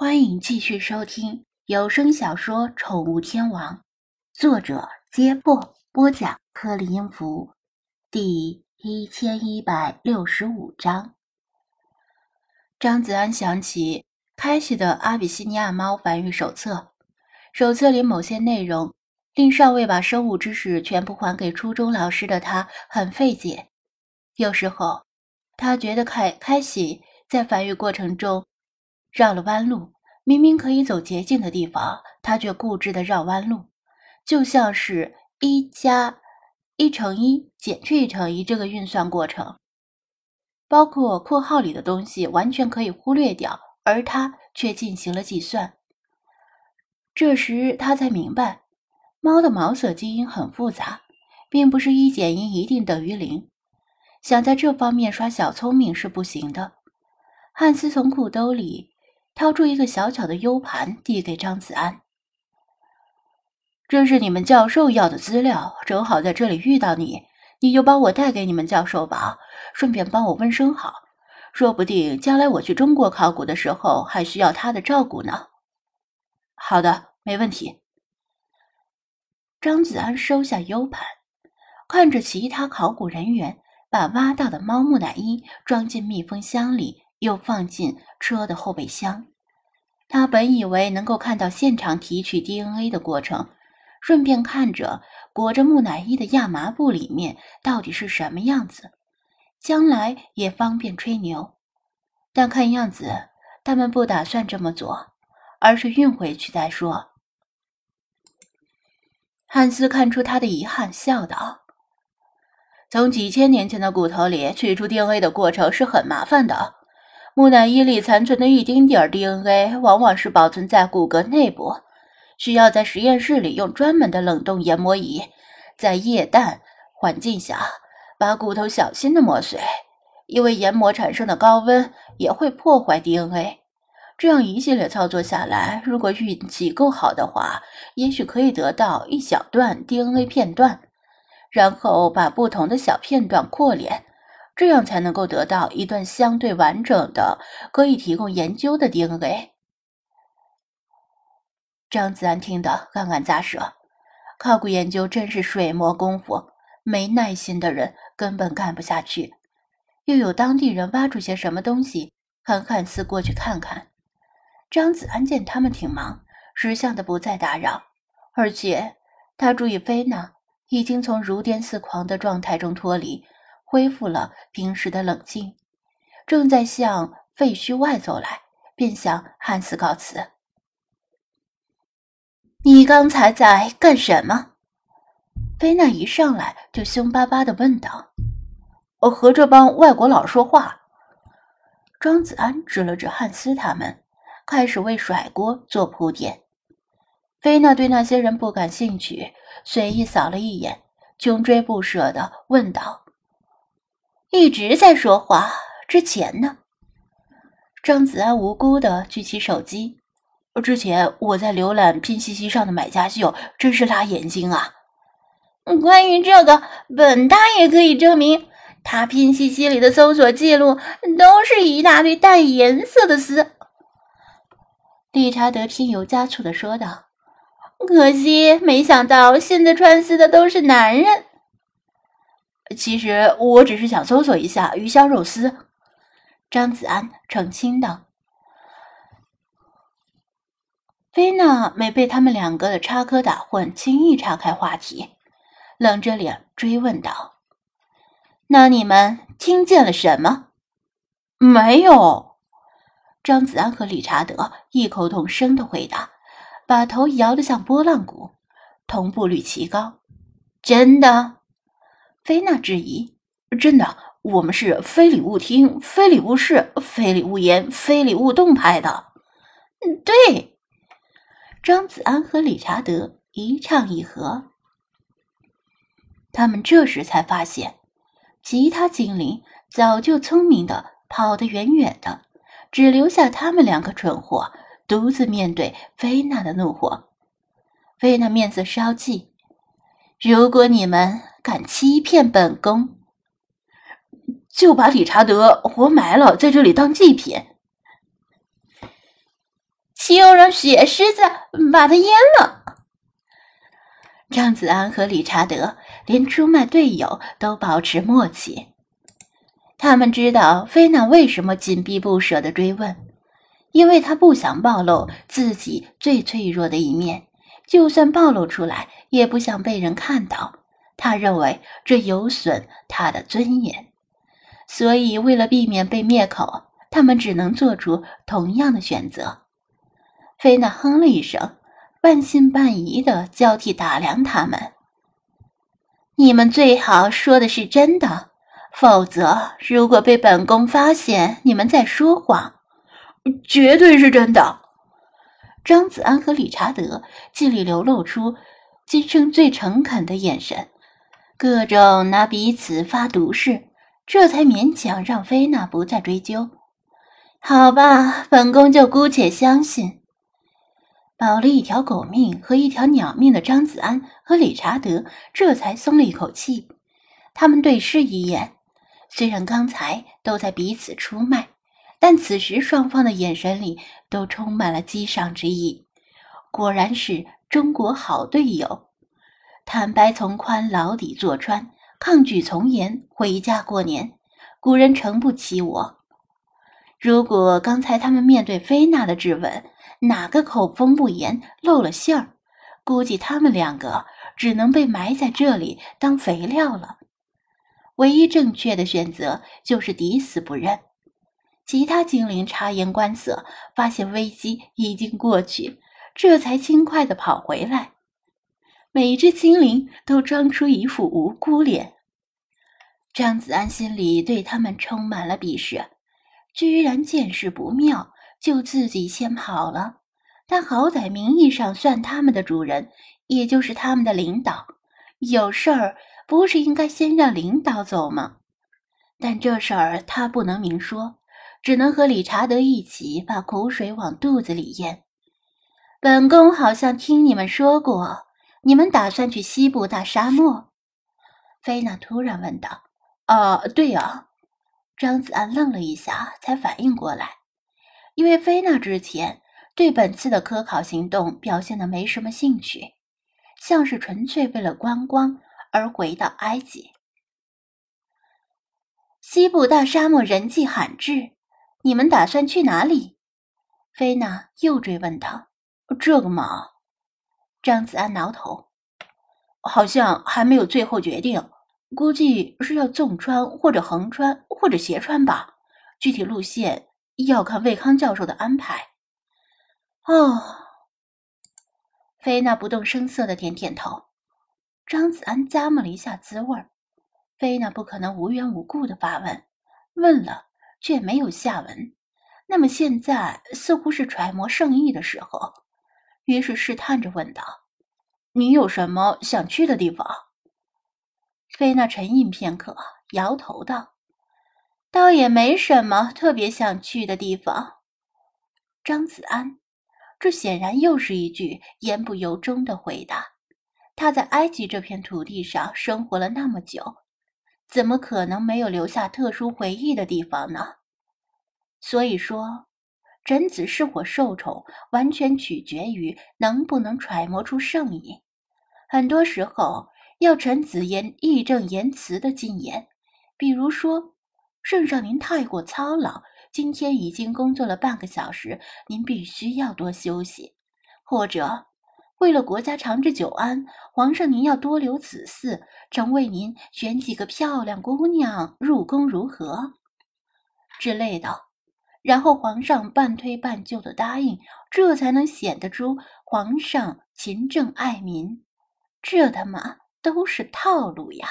欢迎继续收听有声小说《宠物天王》，作者：揭破，播讲：克里音符，第一千一百六十五章。张子安想起开启的阿比西尼亚猫繁育手册，手册里某些内容令尚未把生物知识全部还给初中老师的他很费解。有时候，他觉得凯开喜在繁育过程中。绕了弯路，明明可以走捷径的地方，他却固执的绕弯路，就像是一加一乘一减去一乘一这个运算过程，包括括号里的东西完全可以忽略掉，而他却进行了计算。这时他才明白，猫的毛色基因很复杂，并不是一减一一定等于零，想在这方面耍小聪明是不行的。汉斯从裤兜里。掏出一个小巧的 U 盘，递给张子安。这是你们教授要的资料，正好在这里遇到你，你就帮我带给你们教授吧，顺便帮我问声好，说不定将来我去中国考古的时候还需要他的照顾呢。好的，没问题。张子安收下 U 盘，看着其他考古人员把挖到的猫木乃伊装进密封箱里。又放进车的后备箱。他本以为能够看到现场提取 DNA 的过程，顺便看着裹着木乃伊的亚麻布里面到底是什么样子，将来也方便吹牛。但看样子，他们不打算这么做，而是运回去再说。汉斯看出他的遗憾，笑道：“从几千年前的骨头里取出 DNA 的过程是很麻烦的。”木乃伊里残存的一丁点儿 DNA，往往是保存在骨骼内部，需要在实验室里用专门的冷冻研磨仪，在液氮环境下把骨头小心的磨碎。因为研磨产生的高温也会破坏 DNA。这样一系列操作下来，如果运气够好的话，也许可以得到一小段 DNA 片段，然后把不同的小片段扩连。这样才能够得到一段相对完整的、可以提供研究的 DNA。张子安听得暗暗咂舌，考古研究真是水磨功夫，没耐心的人根本干不下去。又有当地人挖出些什么东西，喊汉斯过去看看。张子安见他们挺忙，识相的不再打扰，而且他注意菲娜已经从如癫似狂的状态中脱离。恢复了平时的冷静，正在向废墟外走来，便向汉斯告辞：“你刚才在干什么？”菲娜一上来就凶巴巴的问道：“我和这帮外国佬说话。”庄子安指了指汉斯他们，开始为甩锅做铺垫。菲娜对那些人不感兴趣，随意扫了一眼，穷追不舍的问道。一直在说话，之前呢？张子安无辜的举起手机。之前我在浏览拼夕夕上的买家秀，真是辣眼睛啊！关于这个，本大爷可以证明，他拼夕夕里的搜索记录都是一大堆带颜色的丝。理查德添油加醋的说道：“可惜，没想到现在穿丝的都是男人。”其实我只是想搜索一下鱼香肉丝。”张子安澄清道。菲娜没被他们两个的插科打诨轻易岔开话题，冷着脸追问道：“那你们听见了什么？”“没有。”张子安和理查德异口同声的回答，把头摇得像拨浪鼓，同步率奇高。“真的？”菲娜质疑：“真的，我们是非礼勿听、非礼勿视、非礼勿言、非礼勿动派的。”，对。张子安和理查德一唱一和。他们这时才发现，其他精灵早就聪明的跑得远远的，只留下他们两个蠢货独自面对菲娜的怒火。菲娜面色稍霁：“如果你们……”敢欺骗本宫，就把理查德活埋了，在这里当祭品。就让雪狮子把他淹了。张子安和理查德连出卖队友都保持默契，他们知道菲娜为什么紧逼不舍的追问，因为他不想暴露自己最脆弱的一面，就算暴露出来，也不想被人看到。他认为这有损他的尊严，所以为了避免被灭口，他们只能做出同样的选择。菲娜哼了一声。半信半疑的交替打量他们。你们最好说的是真的，否则如果被本宫发现你们在说谎，绝对是真的。张子安和理查德尽力流露出今生最诚恳的眼神，各种拿彼此发毒誓，这才勉强让菲娜不再追究。好吧，本宫就姑且相信。保了一条狗命和一条鸟命的张子安和理查德这才松了一口气。他们对视一眼，虽然刚才都在彼此出卖，但此时双方的眼神里都充满了激赏之意。果然是中国好队友。坦白从宽，牢底坐穿；抗拒从严，回家过年。古人诚不欺我。如果刚才他们面对菲娜的质问，哪个口风不严露了馅儿？估计他们两个只能被埋在这里当肥料了。唯一正确的选择就是抵死不认。其他精灵察言观色，发现危机已经过去，这才轻快地跑回来。每只精灵都装出一副无辜脸。张子安心里对他们充满了鄙视，居然见势不妙。就自己先跑了，但好歹名义上算他们的主人，也就是他们的领导。有事儿不是应该先让领导走吗？但这事儿他不能明说，只能和理查德一起把苦水往肚子里咽。本宫好像听你们说过，你们打算去西部大沙漠？菲娜突然问道。啊，对呀。张子安愣了一下，才反应过来。因为菲娜之前对本次的科考行动表现的没什么兴趣，像是纯粹为了观光而回到埃及。西部大沙漠人迹罕至，你们打算去哪里？菲娜又追问道。这个嘛，张子安挠头，好像还没有最后决定，估计是要纵穿或者横穿或者斜穿吧，具体路线。要看魏康教授的安排。哦，菲娜不动声色的点点头。张子安咂摸了一下滋味儿。菲娜不可能无缘无故的发问，问了却没有下文。那么现在似乎是揣摩圣意的时候，于是试探着问道：“你有什么想去的地方？”菲娜沉吟片刻，摇头道。倒也没什么特别想去的地方。张子安，这显然又是一句言不由衷的回答。他在埃及这片土地上生活了那么久，怎么可能没有留下特殊回忆的地方呢？所以说，臣子是否受宠，完全取决于能不能揣摩出圣意。很多时候，要臣子言义正言辞的进言，比如说。圣上，您太过操劳，今天已经工作了半个小时，您必须要多休息。或者，为了国家长治久安，皇上您要多留子嗣，臣为您选几个漂亮姑娘入宫，如何？之类的。然后皇上半推半就的答应，这才能显得出皇上勤政爱民。这他妈都是套路呀！